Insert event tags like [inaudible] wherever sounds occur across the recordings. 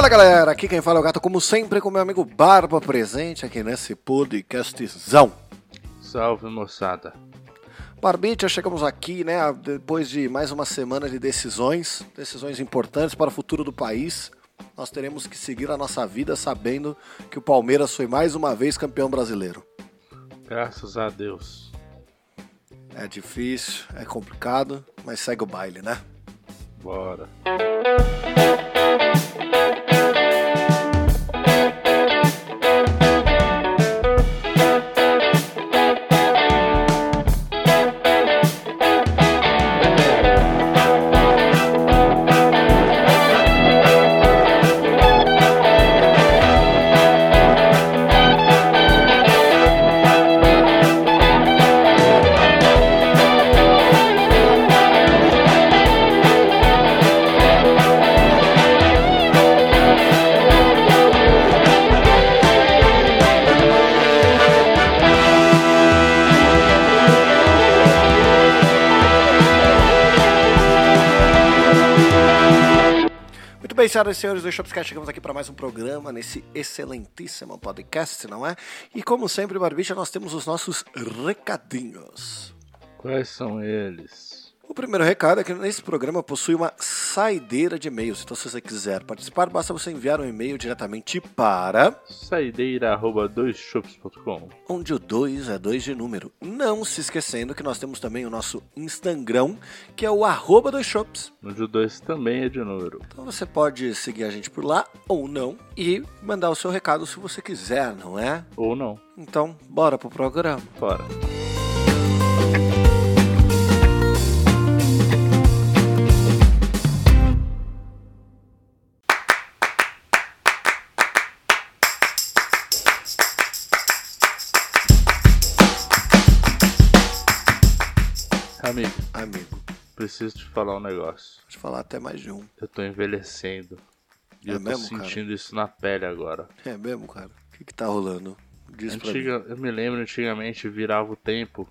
Fala galera, aqui quem fala é o Gato, como sempre, com meu amigo Barba presente aqui nesse podcastzão. Salve moçada. Barbite, chegamos aqui, né, depois de mais uma semana de decisões, decisões importantes para o futuro do país. Nós teremos que seguir a nossa vida sabendo que o Palmeiras foi mais uma vez campeão brasileiro. Graças a Deus. É difícil, é complicado, mas segue o baile, né? Bora. Senhoras e senhores do Shopscast, chegamos aqui para mais um programa nesse excelentíssimo podcast, não é? E como sempre, Barbicha, nós temos os nossos recadinhos. Quais são eles? O primeiro recado é que nesse programa possui uma saideira de e-mails. Então, se você quiser participar, basta você enviar um e-mail diretamente para Saideira.doisshops.com onde o 2 é 2 de número. Não se esquecendo que nós temos também o nosso Instagram, que é o arroba dos shops. Onde o 2 também é de número. Então você pode seguir a gente por lá ou não e mandar o seu recado se você quiser, não é? Ou não. Então, bora pro programa. Bora. Te falar um negócio. pode falar até mais de um. Eu tô envelhecendo. E É eu tô mesmo, cara? sentindo isso na pele agora. É mesmo, cara? O que, que tá rolando? Diz. Antiga, eu me lembro antigamente virava o tempo.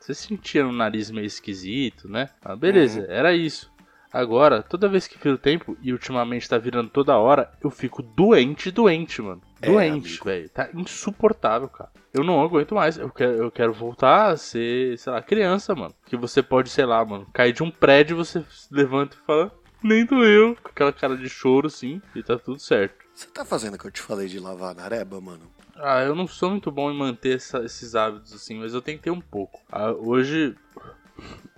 Você sentia no nariz meio esquisito, né? Ah, beleza, Uhum. era isso. Agora, toda vez que vira o tempo, e ultimamente tá virando toda hora, eu fico doente, doente, mano. É, Doente, amigo. velho. Tá insuportável, cara. Eu não aguento mais. Eu quero, eu quero voltar a ser, sei lá, criança, mano. Que você pode, sei lá, mano, cair de um prédio, você se levanta e fala, nem doeu. Com aquela cara de choro, assim, e tá tudo certo. Você tá fazendo o que eu te falei de lavar na areba, mano? Ah, eu não sou muito bom em manter essa- esses hábitos assim, mas eu tentei um pouco. Ah, hoje.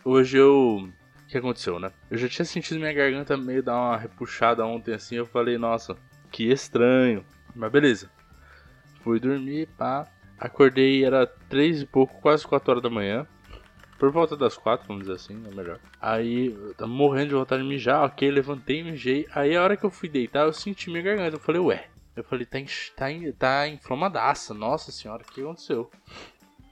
Hoje eu. O que aconteceu, né? Eu já tinha sentido minha garganta meio dar uma repuxada ontem assim. Eu falei, nossa, que estranho. Mas beleza. Fui dormir, pá. Acordei, era três e pouco, quase 4 horas da manhã. Por volta das quatro, vamos dizer assim, é melhor. Aí, eu tava morrendo de vontade de mijar, ok, levantei, mijei. Aí, a hora que eu fui deitar, eu senti minha garganta. Eu falei, ué. Eu falei, tá, tá, tá inflamadaça. Nossa senhora, o que aconteceu?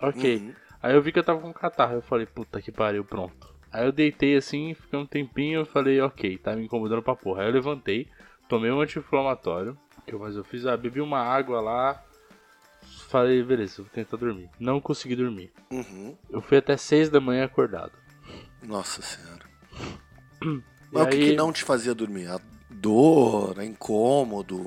Ok. Uhum. Aí eu vi que eu tava com catarro. Eu falei, puta que pariu, pronto. Aí eu deitei assim, fiquei um tempinho. Eu falei, ok, tá me incomodando pra porra. Aí eu levantei, tomei um anti-inflamatório. Mais eu fiz? Ah, bebi uma água lá. Falei, beleza, vou tentar dormir. Não consegui dormir. Uhum. Eu fui até 6 da manhã acordado. Nossa senhora. [clears throat] Mas o que, aí- que não te fazia dormir? A dor, a incômodo?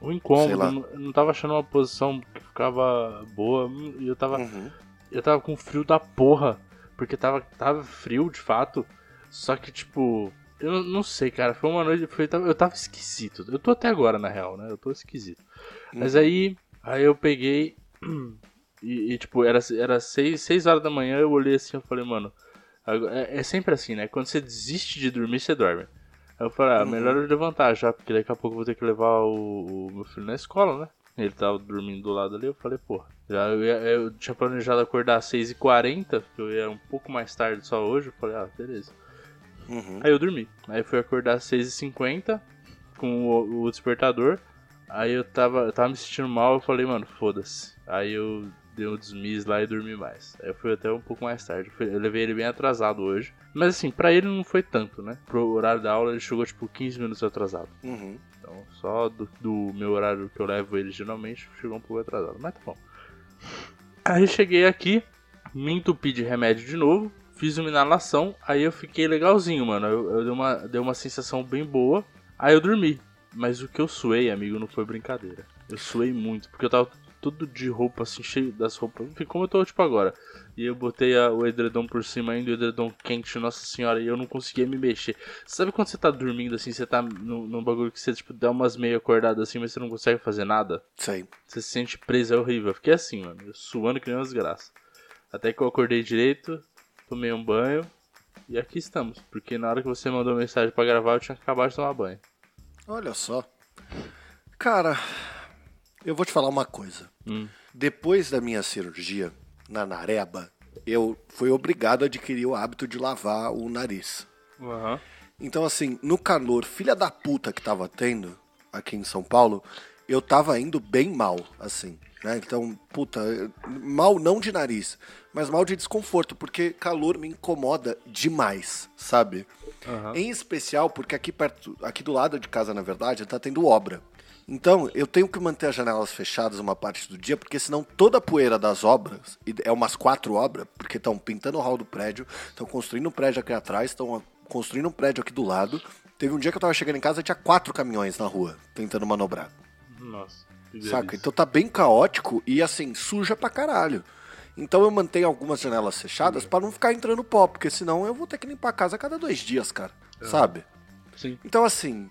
O Sei incômodo, não- não tava achando uma posição que ficava boa. E eu tava. Uhum. Eu tava com frio da porra. Porque tava, tava frio de fato. Só que, tipo. Eu não- sei, cara. Foi uma noite. Foi, eu tava esquisito. Eu tô até agora, na real, né? Eu tô esquisito. Mas aí. Aí eu peguei. [clears throat] E, e, tipo, era, era seis, seis horas da manhã. Eu olhei assim. Eu falei, mano. É, é sempre assim, né? Quando você desiste de dormir, você dorme. Aí eu falei, ah, Uhum. melhor eu levantar já. Porque daqui a pouco eu vou ter que levar o, o meu filho na escola, né? Ele tava dormindo do lado ali, eu falei, pô, já eu, ia- eu tinha planejado acordar às 6h40, que eu ia um pouco mais tarde só hoje, eu falei, ah, beleza. Uhum. Aí eu dormi. Aí fui acordar às 6h50 com o, o despertador. Aí eu tava, eu tava me sentindo mal, eu falei, mano, foda-se. Aí eu dei um desmiz lá e dormi mais. Aí eu fui até um pouco mais tarde. Eu, fui- eu levei ele bem atrasado hoje. Mas assim, pra ele não foi tanto, né? Pro horário da aula ele chegou tipo 15 minutos atrasado. Uhum. Então, só do, do meu horário que eu levo ele geralmente, chegou um pouco atrasado. Mas tá bom. Aí cheguei aqui, me entupi de remédio de novo, fiz uma inalação, aí eu fiquei legalzinho, mano. Eu, eu dei, uma, dei uma sensação bem boa, aí eu dormi. Mas o que eu suei, amigo, não foi brincadeira. Eu suei muito, porque eu tava tudo de roupa, assim, cheio das roupas. Enfim, como eu tô, tipo, agora. E eu botei a, o edredom por cima ainda, o edredom quente, nossa senhora, e eu não conseguia me mexer. Sabe quando você tá dormindo, assim, você tá num, num bagulho que você, tipo, dá umas meio acordadas assim, mas você não consegue fazer nada? Sei. Você se sente preso, é horrível. Eu fiquei assim, mano, eu suando que nem uma desgraça. Até que eu acordei direito, tomei um banho, e aqui estamos. Porque na hora que você mandou mensagem para gravar, eu tinha acabado de tomar banho. Olha só. Cara, eu vou te falar uma coisa. Hum. Depois da minha cirurgia na nareba, eu fui obrigado a adquirir o hábito de lavar o nariz. Aham. Então, assim, no calor, filha da puta que tava tendo aqui em São Paulo, eu tava indo bem mal, assim, né? Então, puta, mal não de nariz, mas mal de desconforto, porque calor me incomoda demais, sabe? Aham. Em especial porque aqui perto, aqui do lado de casa, na verdade, tá tendo obra. Então, eu tenho que manter as janelas fechadas uma parte do dia, porque senão toda a poeira das obras, é umas quatro obras, porque estão pintando o hall do prédio, estão construindo um prédio aqui atrás, estão construindo um prédio aqui do lado. Teve um dia que eu tava chegando em casa e tinha quatro caminhões na rua, tentando manobrar. Nossa. Saca? Então tá bem caótico e assim, suja pra caralho. Então eu mantenho algumas janelas fechadas pra não ficar entrando pó, porque senão eu vou ter que limpar a casa a cada dois dias, cara. Sabe? Sim. Então assim,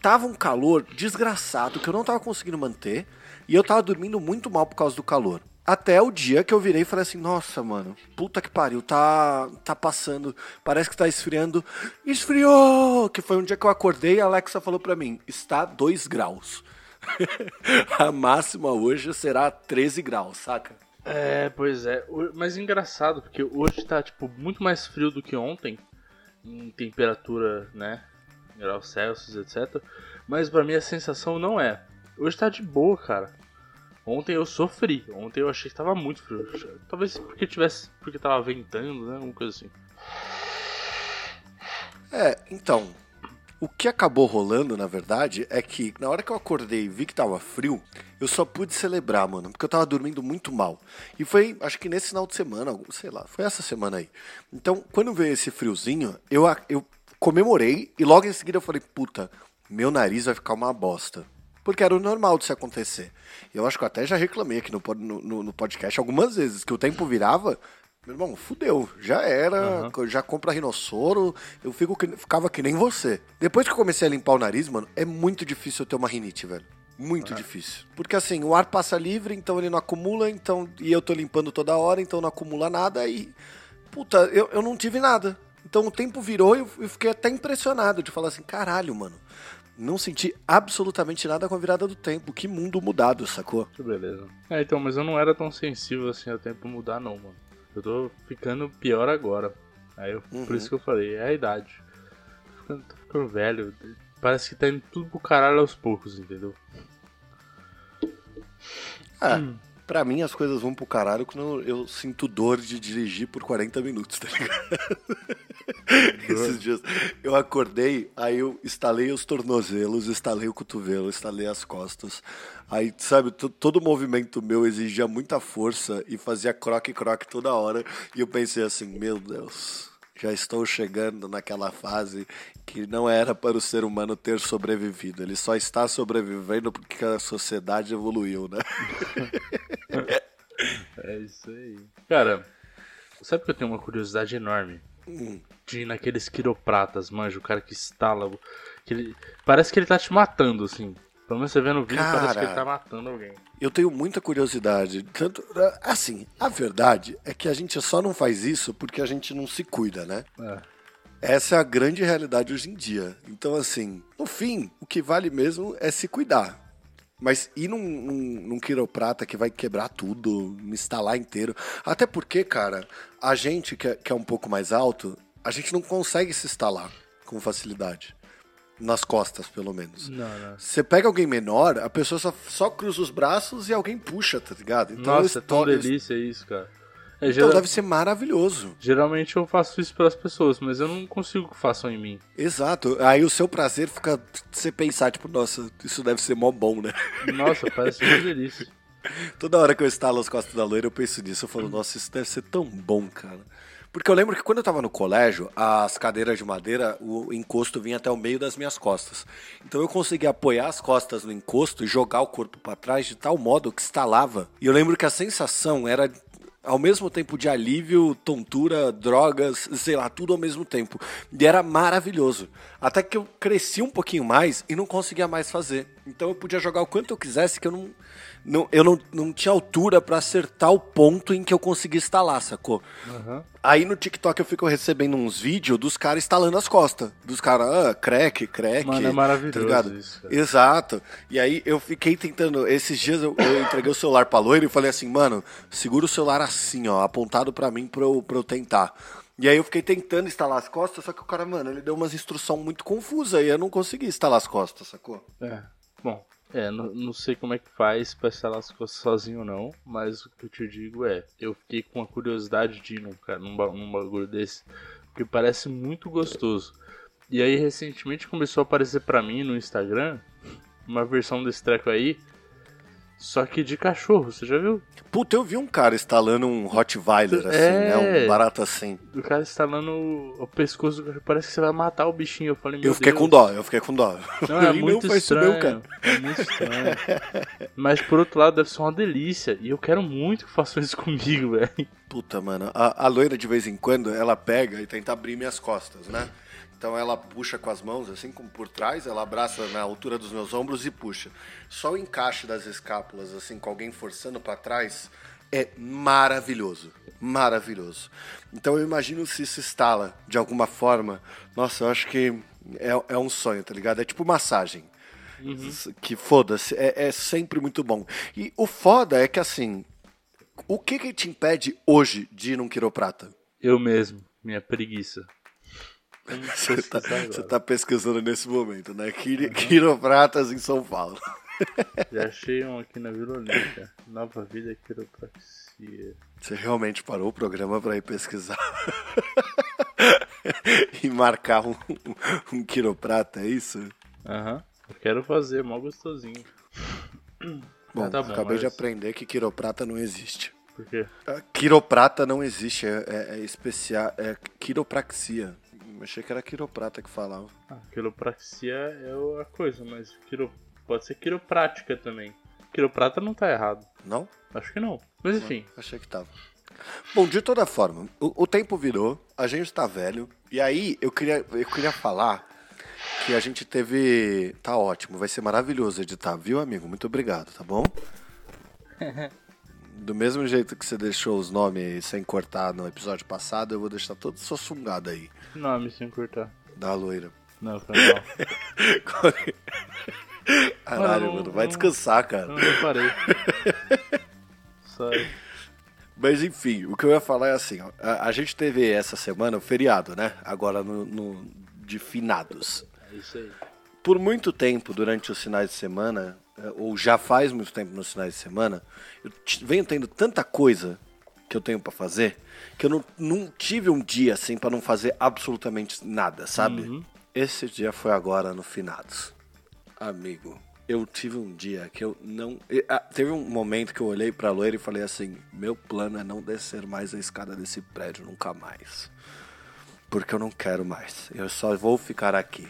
tava um calor desgraçado que eu não tava conseguindo manter e eu tava dormindo muito mal por causa do calor. Até o dia que eu virei e falei assim: Nossa, mano, puta que pariu, tá, tá passando, parece que tá esfriando. Esfriou! Que foi um dia que eu acordei e a Alexa falou pra mim: Está 2 graus. [laughs] a máxima hoje será 13 graus, saca? É, pois é. Mas engraçado, porque hoje tá, tipo, muito mais frio do que ontem. Em temperatura, né? Graus Celsius, etc. Mas pra mim a sensação não é. Hoje tá de boa, cara. Ontem eu sofri. Ontem eu achei que tava muito frio. Talvez porque tivesse. Porque tava ventando, né? Alguma coisa assim. É, então, o que acabou rolando, na verdade, é que na hora que eu acordei e vi que tava frio, eu só pude celebrar, mano, porque eu tava dormindo muito mal. E foi, acho que nesse final de semana, sei lá, foi essa semana aí. Então, quando veio esse friozinho, eu, eu comemorei e logo em seguida eu falei, puta, meu nariz vai ficar uma bosta. Porque era o normal de se acontecer. Eu acho que eu até já reclamei aqui no, no- no podcast algumas vezes, que o tempo virava, meu irmão, fudeu, já era, já compra rinossoro, eu fico que- ficava que nem você. Depois que eu comecei a limpar o nariz, mano, é muito difícil eu ter uma rinite, velho. Muito difícil. Porque assim, o ar passa livre, então ele não acumula, então. E eu tô limpando toda hora, então não acumula nada e. Puta, eu, eu não tive nada. Então o tempo virou e eu eu fiquei até impressionado de falar assim, caralho, mano. Não senti absolutamente nada com a virada do tempo. Que mundo mudado, sacou? Que beleza. É, então, mas eu não era tão sensível assim ao tempo mudar, não, mano. Eu tô ficando pior agora. Aí eu, por isso que eu falei, é a idade. Tô ficando, tô ficando velho. Parece que tá indo tudo pro caralho aos poucos, entendeu? É, pra mim as coisas vão pro caralho quando eu sinto dor de dirigir por 40 minutos, tá ligado? [laughs] Esses dias eu acordei, aí eu estalei os tornozelos, estalei o cotovelo, estalei as costas. Aí, sabe, to- todo movimento meu exigia muita força e fazia croque-croque toda hora. E eu pensei assim, meu Deus, já estou chegando naquela fase que não era para o ser humano ter sobrevivido. Ele só está sobrevivendo porque a sociedade evoluiu, né? [laughs] É isso aí. Cara, sabe que eu tenho uma curiosidade enorme? De ir naqueles quiropratas, manja, o cara que estala. Que ele, parece que ele tá te matando, assim. Pelo menos você vê no vídeo, parece que ele Cara. tá matando alguém. Eu tenho muita curiosidade. Tanto, assim, a verdade é que a gente só não faz isso porque a gente não se cuida, né? É. Essa é a grande realidade hoje em dia. Então, assim, no fim, o que vale mesmo é se cuidar. Mas ir num, num, num quiroprata que vai quebrar tudo, me instalar inteiro. Até porque, cara, a gente que é, que é um pouco mais alto, a gente não consegue se instalar com facilidade. Nas costas, pelo menos. Não, não. Você pega alguém menor, a pessoa só, só cruza os braços e alguém puxa, tá ligado? Então, Nossa, é tão delícia isso, cara. É, Então geral- deve ser maravilhoso. Geralmente eu faço isso pelas pessoas, mas eu não consigo que façam em mim. Exato. Aí o seu prazer fica você pensar, tipo, nossa, isso deve ser mó bom, né? [laughs] Nossa, parece uma delícia. Toda hora que eu estalo as costas da loira, eu penso nisso. Eu falo, nossa, isso deve ser tão bom, cara. Porque eu lembro que quando eu tava no colégio, as cadeiras de madeira, o encosto vinha até o meio das minhas costas. Então eu conseguia apoiar as costas no encosto e jogar o corpo para trás de tal modo que estalava. E eu lembro que a sensação era ao mesmo tempo de alívio, tontura, drogas, sei lá, tudo ao mesmo tempo. E era maravilhoso. Até que eu cresci um pouquinho mais e não conseguia mais fazer. Então eu podia jogar o quanto eu quisesse, que eu não, não eu não, não tinha altura para acertar o ponto em que eu conseguia instalar, sacou? Uhum. Aí no TikTok eu fico recebendo uns vídeos dos caras instalando as costas. Dos caras, ah, crack, crack. Mano, é maravilhoso tá isso. Cara. Exato. E aí eu fiquei tentando. Esses dias eu, eu entreguei o celular pra loira e falei assim, mano, segura o celular assim, ó, apontado para mim pra eu, pra eu tentar. E aí eu fiquei tentando instalar as costas, só que o cara, mano, ele deu umas instruções muito confusas e eu não consegui instalar as costas, sacou? É. Bom, é, não, não, sei como é que faz pra instalar as coisas sozinho ou não, mas o que eu te digo é, eu fiquei com a curiosidade de ir num, cara, num, num bagulho desse, porque parece muito gostoso. E aí recentemente começou a aparecer pra mim no Instagram uma versão desse treco aí só que de cachorro, você já viu? Puta, eu vi um cara instalando um Rottweiler, assim, é... né? Um barato assim. O cara instalando o, pescoço do cachorro. Parece que você vai matar o bichinho. Eu falei, meu Eu fiquei Deus. com dó, eu fiquei com dó. Não, [laughs] é muito estranho. Meu, é muito estranho. Mas por outro lado, deve ser uma delícia. E eu quero muito que façam isso comigo, velho. Puta, mano. A, a loira, de vez em quando, ela pega e tenta abrir minhas costas, né? Então ela puxa com as mãos, assim como por trás, ela abraça na altura dos meus ombros e puxa. Só o encaixe das escápulas, assim, com alguém forçando para trás, é maravilhoso. Maravilhoso. Então eu imagino se isso instala de alguma forma. Nossa, eu acho que é, é um sonho, tá ligado? É tipo massagem. Uhum. Que foda-se, é, é sempre muito bom. E o foda é que assim, o que que te impede hoje de ir num quiroprata? Eu mesmo, minha preguiça. Você tá, tá pesquisando nesse momento, né? Quiro, quiropratas em São Paulo. Já achei um aqui na Vila Olímpia. Nova Vida Quiropraxia. Você realmente parou o programa para ir pesquisar [laughs] e marcar um, um, quiroprata, é isso? Aham. Uhum. Eu quero fazer, mal gostosinho. Bom, tá bom acabei mas... de aprender que quiroprata não existe. Por quê? Quiroprata não existe, é, é, é especial, é quiropraxia. Achei que era quiroprata que falava. Ah, quiropraxia é a coisa, mas quiro... pode ser quiroprática também. Quiroprata não tá errado. Não? Acho que não. Mas enfim. Não, achei que tava. Bom, de toda forma, o, o, tempo virou, a gente tá velho, e aí eu queria, eu queria falar que a gente teve. Tá ótimo, vai ser maravilhoso editar, viu, amigo? Muito obrigado, tá bom? [laughs] Do mesmo jeito que você deixou os nomes sem cortar no episódio passado, eu vou deixar todo sungado aí. Que nome sem cortar? Da loira. Não, foi mal. [laughs] Caralho, mano, vai descansar, cara. Não, não parei. Sai. Mas enfim, o que eu ia falar é assim, ó, a, a, gente teve essa semana o feriado, né? Agora no, no, de finados. É isso aí. Por muito tempo, durante os finais de semana, ou já faz muito tempo nos finais de semana, eu venho tendo tanta coisa que eu tenho para fazer que eu não, não tive um dia assim para não fazer absolutamente nada, sabe? Uhum. Esse dia foi agora no finados. Amigo, eu tive um dia que eu não. Ah, teve um momento que eu olhei pra loira e falei assim: meu plano é não descer mais a escada desse prédio nunca mais. Porque eu não quero mais. Eu só vou ficar aqui.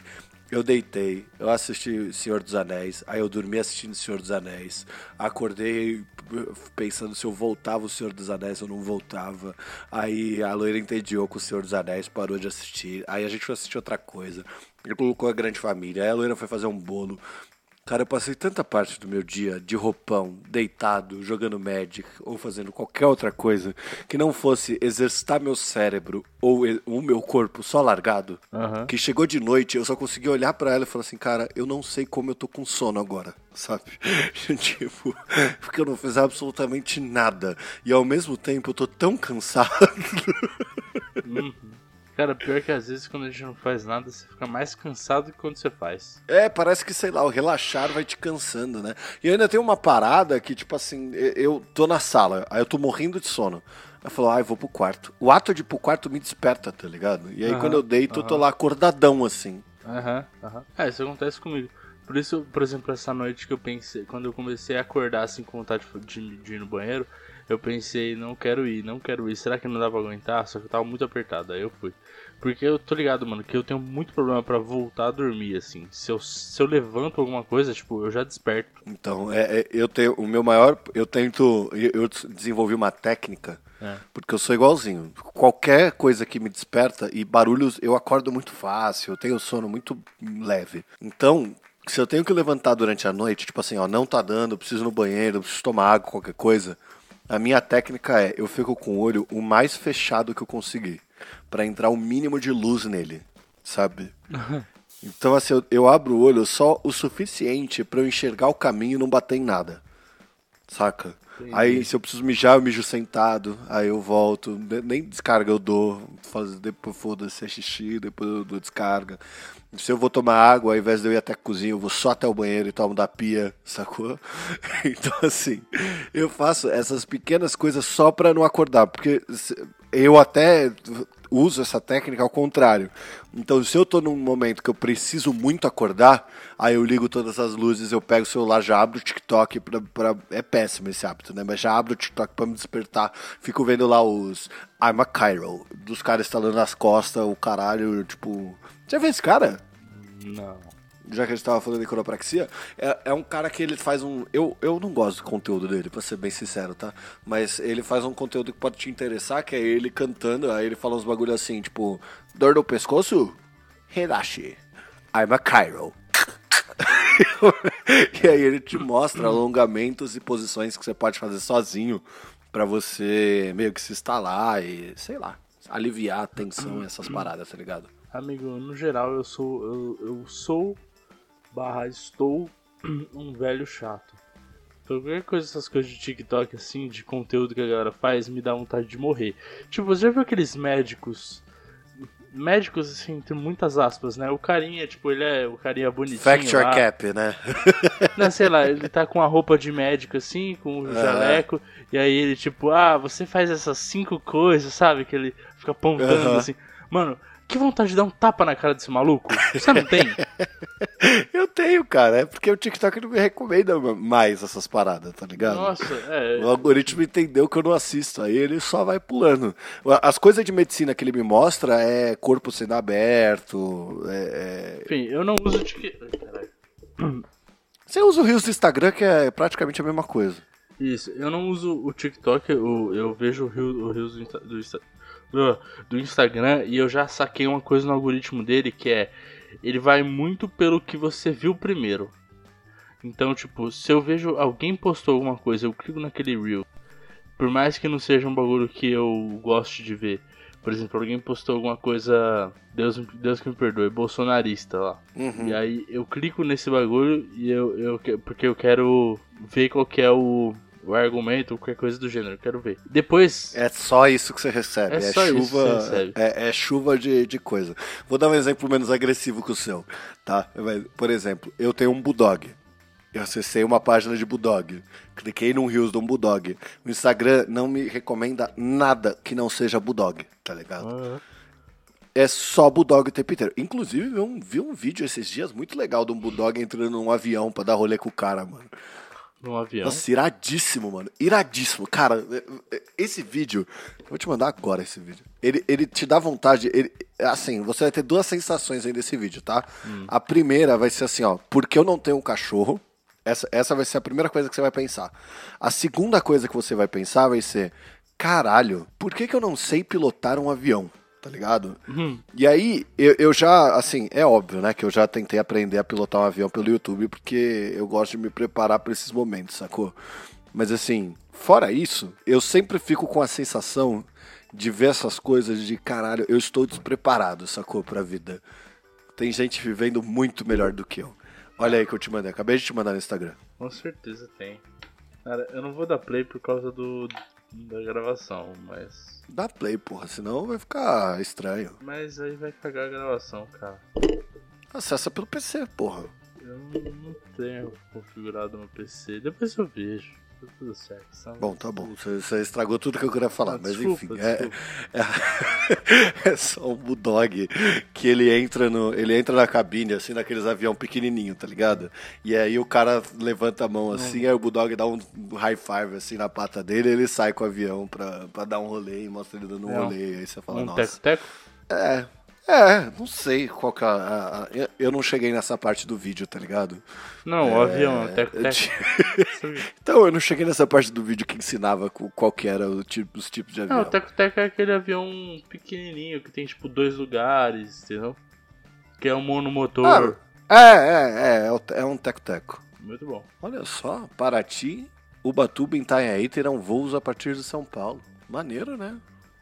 Eu deitei, eu assisti Senhor dos Anéis, aí eu dormi assistindo Senhor dos Anéis, acordei pensando se eu voltava o Senhor dos Anéis ou não voltava, aí a loira entediou com o Senhor dos Anéis, parou de assistir, aí a gente foi assistir outra coisa, ele colocou a grande família, aí a loira foi fazer um bolo, Cara, eu passei tanta parte do meu dia de roupão, deitado, jogando Magic ou fazendo qualquer outra coisa que não fosse exercitar meu cérebro ou o meu corpo só largado, uhum. que chegou de noite, eu só consegui olhar para ela e falar assim, cara, eu não sei como eu tô com sono agora, sabe? [laughs] tipo, porque eu não fiz absolutamente nada e ao mesmo tempo eu tô tão cansado. Uhum. Cara, pior que às vezes quando a gente não faz nada, você fica mais cansado que quando você faz. É, parece que, sei lá, o relaxar vai te cansando, né? E ainda tem uma parada que, tipo assim, eu tô na sala, aí eu tô morrendo de sono. Eu falo, ah, eu vou pro quarto. O ato de ir pro quarto me desperta, tá ligado? E aí uhum, quando eu deito, uhum. eu tô lá acordadão, assim. Aham, uhum, aham. É, isso acontece comigo. Por isso, por exemplo, essa noite que eu pensei, quando eu comecei a acordar assim com vontade de, de ir no banheiro, eu pensei, não quero ir, não quero ir. Será que não dá pra aguentar? Só que eu tava muito apertado, aí eu fui. Porque eu tô ligado, mano, que eu tenho muito problema para voltar a dormir, assim. Se eu, se eu levanto alguma coisa, tipo, eu já desperto. Então, é, é eu tenho. O meu maior. Eu tento. Eu desenvolvi uma técnica. É. Porque eu sou igualzinho. Qualquer coisa que me desperta e barulhos, eu acordo muito fácil, eu tenho sono muito leve. Então, se eu tenho que levantar durante a noite, tipo assim, ó, não tá dando, preciso ir no banheiro, preciso tomar água, qualquer coisa, a minha técnica é, eu fico com o olho o mais fechado que eu conseguir, para entrar o mínimo de luz nele, sabe? [laughs] então assim, eu, eu, abro o olho só o suficiente para eu enxergar o caminho e não bater em nada. Saca? Entendi. Aí se eu preciso mijar, eu mijo sentado, aí eu volto, nem descarga eu dou, faz, depois foda-se é xixi, depois eu dou descarga. Se eu vou tomar água, ao invés de eu ir até a cozinha, eu vou só até o banheiro e tomo da pia, sacou? [laughs] Então, assim, eu faço essas pequenas coisas só pra não acordar, porque eu até uso essa técnica ao contrário. Então, se eu tô num momento que eu preciso muito acordar, aí eu ligo todas as luzes, eu pego o celular, já abro o TikTok pra, pra... É péssimo esse hábito, né? Mas já abro o TikTok pra me despertar. Fico vendo lá os I'm a Cairo, dos caras estalando nas costas, o caralho, tipo... Já viu esse cara? Não. Já que a gente tava falando de coropraxia, é, é um cara que ele faz um. Eu, eu não gosto do conteúdo dele, pra ser bem sincero, tá? Mas ele faz um conteúdo que pode te interessar, que é ele cantando, aí ele fala uns bagulho assim, tipo, dor no pescoço? Hidashi. I'm a Cairo. [laughs] e aí ele te mostra alongamentos e posições que você pode fazer sozinho para você meio que se instalar e, sei lá, aliviar a tensão e essas paradas, tá ligado? Amigo, no geral eu sou. Eu, eu sou barra estou [clears throat] um velho chato. Então, qualquer coisa, essas coisas de TikTok, assim, de conteúdo que a galera faz, me dá vontade de morrer. Tipo, você já viu aqueles médicos? Médicos, assim, entre muitas aspas, né? O carinha, tipo, ele é o carinha bonitinho. Factor lá. cap, né? [laughs] Não, sei lá, ele tá com a roupa de médico, assim, com o jaleco, e aí ele, tipo, ah, você faz essas cinco coisas, sabe? Que ele fica apontando, assim. Mano, que vontade de dar um tapa na cara desse maluco. Você não tem? [laughs] eu tenho, cara. É porque o TikTok não me recomenda mais essas paradas, tá ligado? Nossa, é. O algoritmo entendeu que eu não assisto. Aí ele só vai pulando. As coisas de medicina que ele me mostra é corpo sendo aberto. É... é Enfim, eu não uso TikTok. Você usa o Rios do Instagram, que é praticamente a mesma coisa. Isso, eu não uso o TikTok, eu, eu vejo o Rios do Instagram do, do Instagram e eu já saquei uma coisa no algoritmo dele que é ele vai muito pelo que você viu primeiro. Então, tipo, se eu vejo alguém postou alguma coisa, eu clico naquele reel. Por mais que não seja um bagulho que eu goste de ver. Por exemplo, alguém postou alguma coisa, Deus, Deus que me perdoe, bolsonarista lá. Uhum. E aí eu clico nesse bagulho e eu, eu porque eu quero ver qual que é o o argumento, qualquer coisa do gênero, quero ver. Depois. É só isso que você recebe. É, é chuva. Recebe. É, é, chuva de, de coisa. Vou dar um exemplo menos agressivo que o seu, tá? Por exemplo, eu tenho um Bulldog. Eu acessei uma página de Bulldog. Cliquei num Reels de um Bulldog. O Instagram não me recomenda nada que não seja Bulldog, tá ligado? Uhum. É só Bulldog o tempo inteiro. Inclusive, vi um, vi um vídeo esses dias muito legal de um Bulldog entrando num avião pra dar rolê com o cara, mano num avião. Nossa, iradíssimo, mano. Iradíssimo. Cara, esse vídeo. Vou te mandar agora esse vídeo. Ele, ele te dá vontade. Ele, assim, você vai ter duas sensações aí desse vídeo, tá? Hum. A primeira vai ser assim, ó. Porque eu não tenho um cachorro. Essa, essa vai ser a primeira coisa que você vai pensar. A segunda coisa que você vai pensar vai ser: caralho, por que, que eu não sei pilotar um avião? Tá ligado? Uhum. E aí, eu, eu já, assim, é óbvio, né, que eu já tentei aprender a pilotar um avião pelo YouTube, porque eu gosto de me preparar para esses momentos, sacou? Mas assim, fora isso, eu sempre fico com a sensação de ver essas coisas de caralho, eu estou despreparado, sacou, pra vida. Tem gente vivendo muito melhor do que eu. Olha aí que eu te mandei, acabei de te mandar no Instagram. Com certeza tem. Cara, eu não vou dar play por causa do, da gravação, mas. Dá play, porra, senão vai ficar estranho. Mas aí vai cagar a gravação, cara. Acessa pelo PC, porra. Eu não tenho configurado no PC, depois eu vejo. Tudo certo. Só- Bom, tá bom. Você, você estragou tudo que eu queria falar, Ah, mas desculpa, enfim. É, desculpa. [laughs] é, é só um bulldog que ele entra no. Ele entra na cabine, assim, naqueles avião pequenininho, tá ligado? E aí o cara levanta a mão assim, aí o bulldog dá um high five assim na pata dele, e ele sai com o avião pra, pra dar um rolê e mostra ele dando um É rolê. Aí você fala, Um nossa. teco-teco? É. É, não sei qual que é a, a- eu- não cheguei nessa parte do vídeo, tá ligado? Não, o avião, é um teco-teco. [laughs] Então, eu não cheguei nessa parte do vídeo que ensinava qual que era o tipo, os tipos de avião. Não, o teco-teco é aquele avião pequenininho que tem tipo dois lugares, entendeu? Que é um monomotor. Ah, é, é, é, é, é um teco-teco. Muito bom. Olha só, Paraty, Ubatuba e Itanhaí terão voos a partir de São Paulo. Maneiro, né?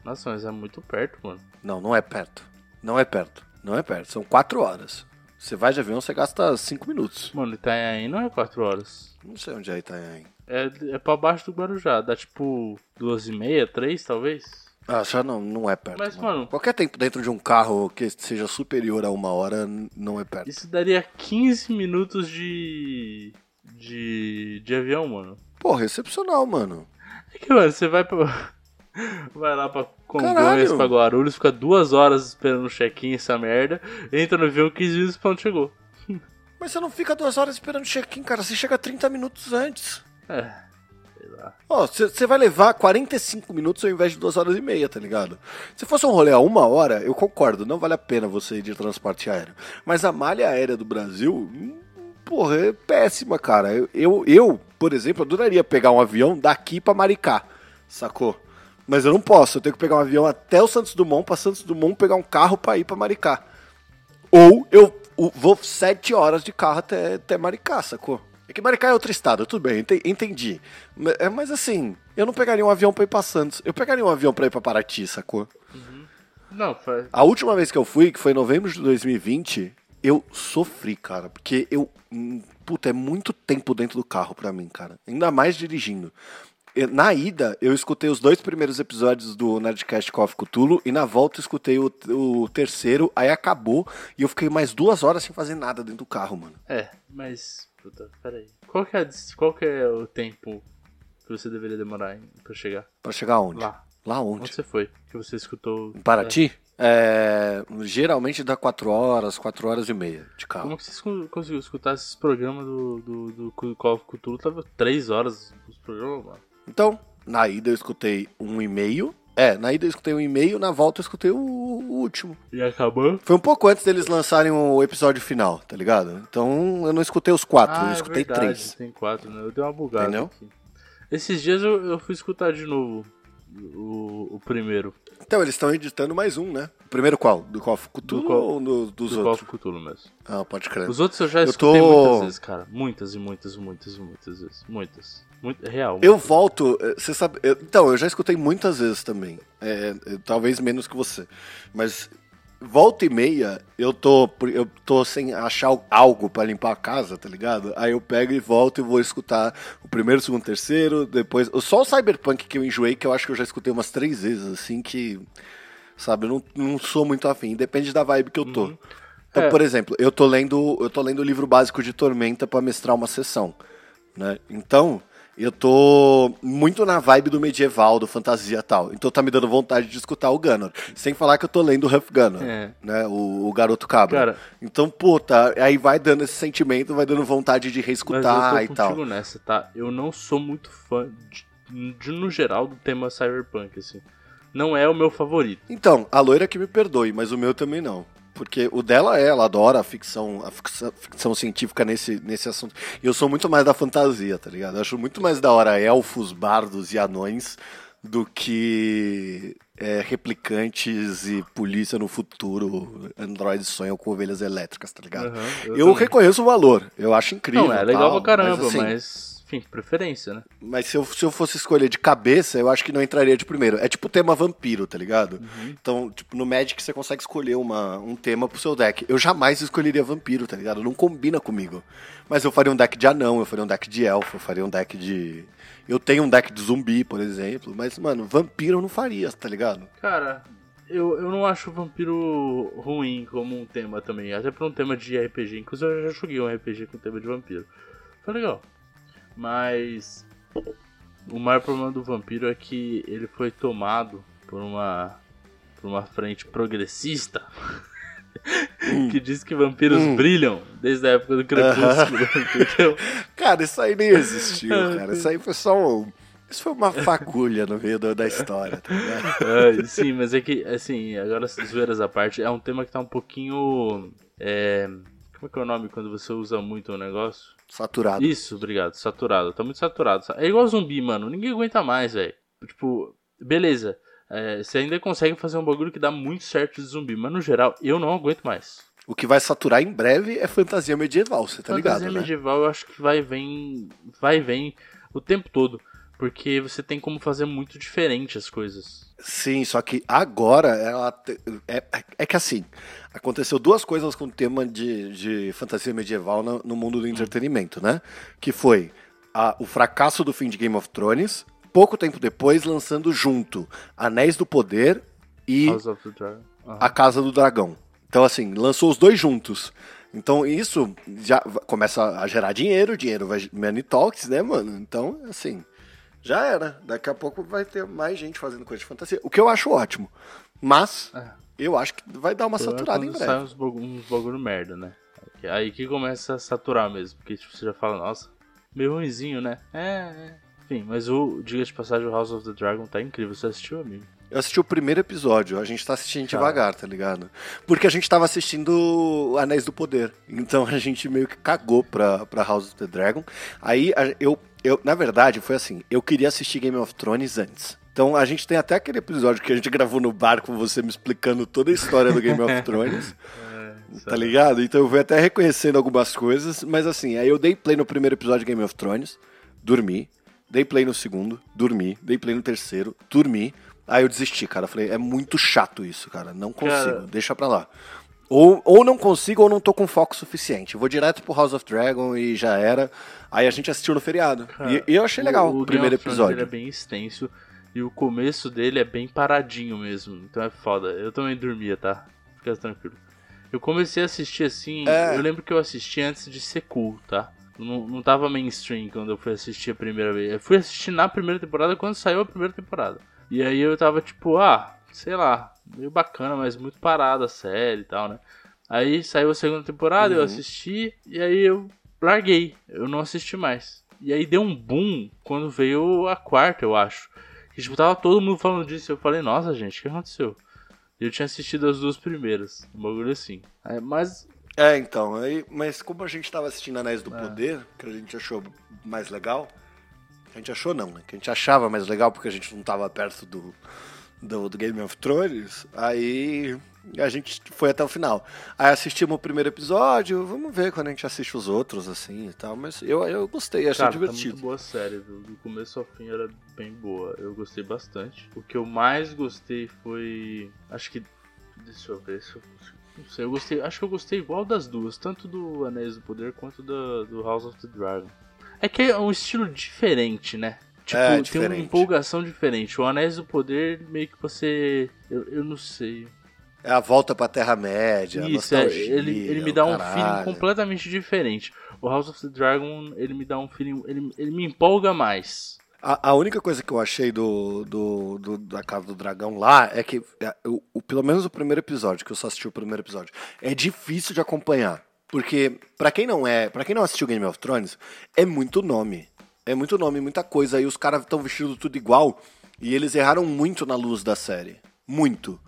Nossa, mas é muito perto, mano. Não, não é perto. Não é perto. Não é perto. São quatro horas. Você vai de avião, você gasta cinco minutos. Mano, Itanhaém não é 4 horas. Não sei onde é Itanhaém. É, é pra baixo do Guarujá. Dá tipo duas e meia, três talvez. Ah, já não, não é perto. Mas, não. mano- Qualquer tempo dentro de um carro que seja superior a uma hora, não é perto. Isso daria 15 minutos de. de. de avião, mano. Porra, excepcional, mano. É que, mano, você vai pra. [laughs] Vai lá pra Congonhas, Caralho. pra Guarulhos, fica duas horas esperando o check-in, essa merda. Entra no avião 15 minutos pra onde chegou. [laughs] Mas você não fica duas horas esperando check-in, cara. Você chega 30 minutos antes. É. Sei lá. Ó, você vai levar 45 minutos ao invés de duas horas e meia, tá ligado? Se fosse um rolê a uma hora, eu concordo, não vale a pena você ir de transporte aéreo. Mas a malha aérea do Brasil, hum, porra, é péssima, cara. Eu, eu, eu, por exemplo, adoraria pegar um avião daqui pra Maricá, sacou? Mas eu não posso, eu tenho que pegar um avião até o Santos Dumont, pra Santos Dumont pegar um carro pra ir pra Maricá. Ou eu vou sete horas de carro até, até Maricá, sacou? É que Maricá é outro estado, tudo bem, ente- entendi. É, Mas assim, eu não pegaria um avião pra ir pra Santos. Eu pegaria um avião pra ir pra Paraty, sacou? Não, faz. A última vez que eu fui, que foi em novembro de 2020, eu sofri, cara. Porque eu. hum, Puta, é muito tempo dentro do carro pra mim, cara. Ainda mais dirigindo. Na ida, eu escutei os dois primeiros episódios do Nerdcast Coffee Cthulhu e na volta eu escutei o, o terceiro, aí acabou e eu fiquei mais duas horas sem fazer nada dentro do carro, mano. É, mas. Puta, peraí. Qual que é, qual que é o tempo que você deveria demorar em- pra chegar? Pra chegar onde? Lá. Lá Onde onde? você foi? Que você escutou. Em Paraty? É, geralmente dá quatro horas, quatro horas e meia de É. carro. Como que você con- conseguiu escutar esses programas do, do, do Call of Cthulhu? Tava três horas os programas, mano. Então, na ida eu escutei um e-mail. É, na ida eu escutei um e-mail, na volta eu escutei o, o último. E acabou? Foi um pouco antes deles lançarem o episódio final, tá ligado? Então eu não escutei os quatro, eu é escutei verdade, três. Tem quatro, né? Eu dei uma bugada Entendeu? aqui. Esses dias eu, eu fui escutar de novo o, o primeiro. Então eles estão editando mais um, né? O primeiro qual? Do Call of Cthulhu Do Call- ou do- dos do Call outros? of Cthulhu mesmo. Ah, pode crer. Os outros eu já Eu escutei tô- muitas vezes, cara. Muitas e muitas, muitas, muitas vezes. Muitas. Muito, real. Eu volto, eh, você sabe. eu- então, eu já escutei muitas vezes também. É, talvez menos que você. Mas volta e meia, eu tô, eu tô sem achar algo pra limpar a casa, tá ligado? Aí eu pego e volto e vou escutar o primeiro, o segundo, o terceiro, depois. Só o Cyberpunk que eu enjoei, que eu acho que eu já escutei umas três vezes, assim, que. Sabe, eu não, não sou muito afim. Depende da vibe que eu tô. Então, É. por exemplo, eu tô lendo, eu tô lendo o livro básico de Tormenta pra mestrar uma sessão, né? Então, eu tô muito na vibe do medieval, do fantasia e tal. Então tá me dando vontade de escutar o Gunner. Sem falar que eu tô lendo o Huff Gunner, É. né? O, o Garoto Cabra. Cara- então, puta, aí vai dando esse sentimento, vai dando vontade de Mas reescutar eu e tô tal. contigo nessa, tá? Eu não sou muito fã, de, de- no geral, do tema cyberpunk, assim. Não é o meu favorito. Então, a loira que me perdoe, mas o meu também não. Porque o dela é, ela adora a ficção, a ficção, ficção científica nesse, nesse assunto. E eu sou muito mais da fantasia, tá ligado? Eu acho muito mais da hora elfos, bardos e anões do que é, replicantes e polícia no futuro. Androides sonham com ovelhas elétricas, tá ligado? Aham, eu também. reconheço o valor, eu acho incrível. Não, é legal tal, pra caramba, assim, mas, enfim, preferência, né? mas se eu, se eu fosse escolher de cabeça, eu acho que não entraria de primeiro. É tipo o tema vampiro, tá ligado? Então, tipo, no Magic você consegue escolher uma, um tema pro seu deck. Eu jamais escolheria vampiro, tá ligado? Não combina comigo. Mas eu faria um deck de anão, eu faria um deck de elfo, eu faria um deck de. Eu tenho um deck de zumbi, por exemplo. Mas, mano, vampiro eu não faria, tá ligado? Cara, eu, eu não acho vampiro ruim como um tema também. Até pra um tema de RPG. Inclusive eu já joguei um RPG com tema de vampiro. Foi legal. Mas. o maior problema do vampiro é que ele foi tomado por uma por uma frente progressista Hum. [laughs] que diz que vampiros brilham desde a época do crepúsculo, entendeu? [laughs] Cara, isso aí nem existiu, [laughs] cara. Isso aí foi só um. Isso foi uma fagulha no meio da história, tá ligado? Ai, sim, mas é que, assim, agora zoeiras à parte, é um tema que tá um pouquinho. É, como é que é o nome quando você usa muito um negócio? Saturado. Isso, obrigado, saturado. Tá muito saturado. É igual zumbi, mano. Ninguém aguenta mais, velho. Tipo, beleza. é, você ainda consegue fazer um bagulho que dá muito certo de zumbi, mas no geral eu não aguento mais. O que vai saturar em breve é fantasia medieval, você tá ligado, Fantasia né? medieval eu acho que vai vem, vai vem o tempo todo. Porque você tem como fazer muito diferente as coisas. Sim, só que agora ela é, é que assim, aconteceu duas coisas com o tema de, de fantasia medieval no, no mundo do entretenimento, né? Que foi a- o fracasso do fim de Game of Thrones, pouco tempo depois lançando junto Anéis do Poder e. Aham. A Casa do Dragão. Então, assim, lançou os dois juntos. Então, isso já começa a gerar dinheiro, dinheiro vai money talks, né, mano? Então, assim, já era. Daqui a pouco vai ter mais gente fazendo coisa de fantasia. O que eu acho ótimo. Mas, É. eu acho que vai dar uma é saturada em breve. sai uns, bagu- uns bagulho merda, né? Aí- Aí que começa a saturar mesmo. Porque tipo, você já fala, nossa, meio ruimzinho, né? É, é. Enfim, mas o, diga de passagem, o House of the Dragon tá incrível. Você assistiu, amigo? Eu assisti o primeiro episódio, a gente tá assistindo devagar, tá ligado? Porque a gente tava assistindo Anéis do Poder. Então [laughs] a gente meio que cagou pra, pra House of the Dragon. Aí eu, eu, na verdade, foi assim, eu queria assistir Game of Thrones antes. Então a gente tem até aquele episódio que a gente [laughs] gravou no bar com você me explicando toda a história do Game of [laughs] Thrones. Tá ligado? Então eu fui até reconhecendo algumas coisas, mas assim, aí eu dei play no primeiro episódio de Game of Thrones, dormi, dei play no segundo, dormi, dei play no terceiro, dormi. Aí eu desisti, cara. Falei, é muito chato isso, cara. Não consigo, Cara- deixa pra lá. Ou, ou não consigo ou não tô com foco suficiente. Vou direto pro House of Dragon e já era. Aí a gente assistiu no feriado. e, e eu achei legal o, Game primeiro Thrones, episódio. Ele é bem extenso e o começo dele é bem paradinho mesmo. Então é foda. Eu também dormia, tá? Fica tranquilo. Eu comecei a assistir assim. É. Eu lembro que eu assisti antes de ser cool, tá? Não, não tava mainstream quando eu fui assistir a primeira vez. Eu fui assistir na primeira temporada quando saiu a primeira temporada. E aí eu tava tipo, ah, sei lá, meio bacana, mas muito parada a série e tal, né? Aí saiu a segunda temporada, eu Uhum. assisti, e aí eu larguei, eu não assisti mais. E aí deu um boom quando veio a quarta, eu acho. Que tipo, tava todo mundo falando disso, eu falei, nossa gente, o que aconteceu? Eu tinha assistido as duas primeiras, um bagulho assim. Aí, mas, É, então, aí, mas como a gente tava assistindo Anéis É. do Poder, que a gente achou mais legal, a gente achou não, né? Que a gente achava mais legal porque a gente não tava perto do, do, do Game of Thrones, aí a gente foi até o final. Aí assistimos o primeiro episódio, vamos ver quando a gente assiste os outros, assim e tal, mas eu, eu gostei, achei cara, tá divertido. muito boa a série, viu? Do começo ao fim era bem boa, eu gostei bastante. O que eu mais gostei foi, acho que, deixa eu ver, se eu, não sei, eu gostei, acho que eu gostei igual das duas, tanto do Anéis do Poder quanto do, do House of the Dragon. É que é um estilo diferente, né? Tipo, É, tem uma empolgação diferente. O Anéis do Poder, meio que você. Eu, eu não sei. É a volta pra Terra-média, a Isso, é, ele, ele me dá um caralho. feeling completamente diferente. O House of the Dragon, ele me dá um feeling. Ele, ele me empolga mais. A, a única coisa que eu achei do, do, do- da Casa do Dragão lá é que, é, o, o- pelo menos o primeiro episódio, que eu só assisti o primeiro episódio, é difícil de acompanhar. Porque, pra quem não é, para quem não assistiu Game of Thrones, é muito nome. É muito nome, muita coisa. E os caras estão vestidos tudo igual. E eles erraram muito na luz da série. Muito.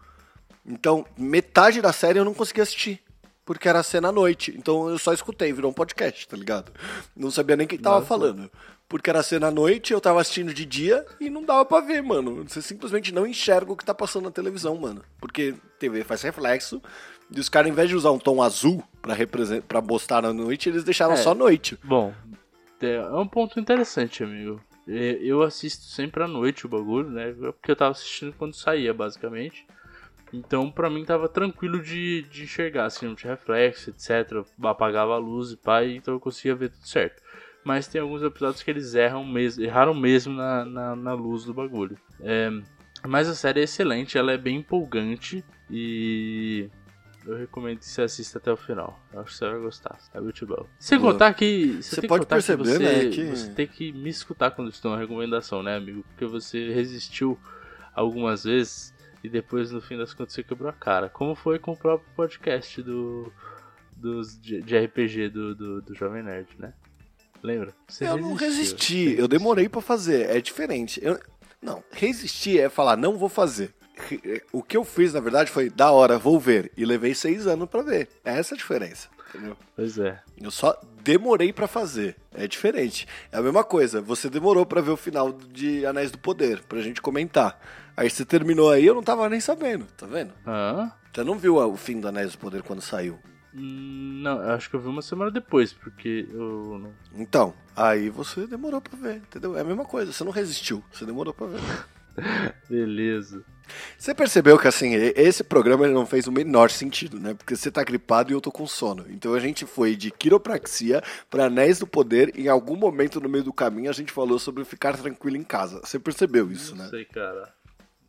Então, metade da série eu não consegui assistir. Porque era cena à noite. Então eu só escutei, virou um podcast, tá ligado? Não sabia nem quem tava Nossa. falando. Porque era cena à noite, eu tava assistindo de dia e não dava pra ver, mano. Você simplesmente não enxerga o que tá passando na televisão, mano. Porque TV faz reflexo. E os caras, ao invés de usar um tom azul pra, represen- pra mostrar na noite, eles deixaram É. só noite. Bom, é é um ponto interessante, amigo. É, Eu assisto sempre à noite o bagulho, né? Porque eu tava assistindo quando saía, basicamente. Então, pra mim, tava tranquilo de, de enxergar, assim, não tinha reflexo, etc. Apagava a luz e pá, então eu conseguia ver tudo certo. Mas tem alguns episódios que eles erram mesmo, erraram mesmo na, na, na luz do bagulho. É, mas a série é excelente, ela é bem empolgante e. eu recomendo que você assista até o final. Eu acho que você vai gostar. É muito bom. Sem contar que. Você, Você tem pode perceber, que você, né, que- você tem que me escutar quando estou uma recomendação, né, amigo? Porque você resistiu algumas vezes e depois, no fim das contas, você quebrou a cara. Como foi com o próprio podcast do. Dos, de, de RPG do, do, do Jovem Nerd, né? Lembra? Você Eu não resistiu. resisti, eu demorei pra fazer. É diferente. Eu- não, resistir é falar, não vou fazer. Re- O que eu fiz, na verdade, foi da hora, vou ver. E levei seis anos pra ver. É essa a diferença. Entendeu? Pois é. Eu só demorei pra fazer. É diferente. É a mesma coisa. Você demorou pra ver o final de Anéis do Poder, pra gente comentar. Aí você terminou aí, eu não tava nem sabendo, tá vendo? Hã? Você não viu o fim do Anéis do Poder quando saiu. Hum, Não, eu acho que eu vi uma semana depois, porque eu não. Então, aí você demorou pra ver, entendeu? É a mesma coisa, você não resistiu, você demorou pra ver. [laughs] [laughs] Beleza. Você percebeu que assim, e- esse programa ele não fez o menor sentido, né? Porque você tá gripado e eu tô com sono. Então a gente foi de quiropraxia pra anéis do poder. Em algum momento no meio do caminho a gente falou sobre ficar tranquilo em casa. Você percebeu isso, Não né? sei, cara.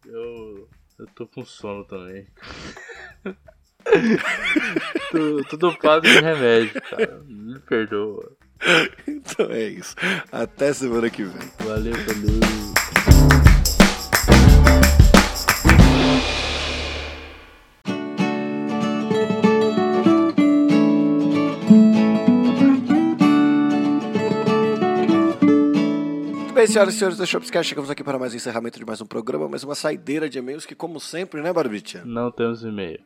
Eu. Eu tô com sono também. tô, tô dopado de remédio, cara. Me perdoa. Então é isso. Até semana que vem. Valeu, valeu. Bem, senhoras e senhores do Shopscast, chegamos aqui para mais um encerramento de mais um programa, mais uma saideira de e-mails que, como sempre, né, Barbicha? Não temos e-mail.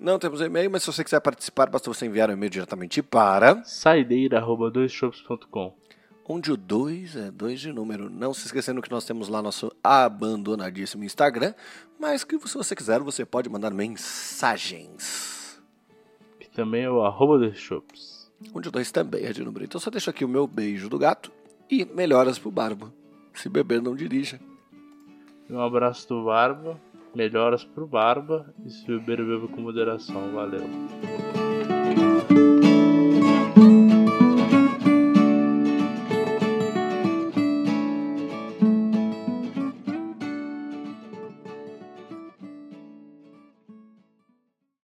Não temos e-mail, mas se você quiser participar, basta você enviar um e-mail diretamente para. Saideira.doisshops.com onde o 2 é 2 de número. Não se esquecendo que nós temos lá nosso abandonadíssimo Instagram, mas que se você quiser, você pode mandar mensagens. Que também é o arroba doisshops. Onde o 2 também é de número. Então só deixo aqui o meu beijo do gato e melhoras pro Barba. Se beber, não dirija. Um abraço do Barba. Melhoras pro Barba. E se beber, beba com moderação. Valeu.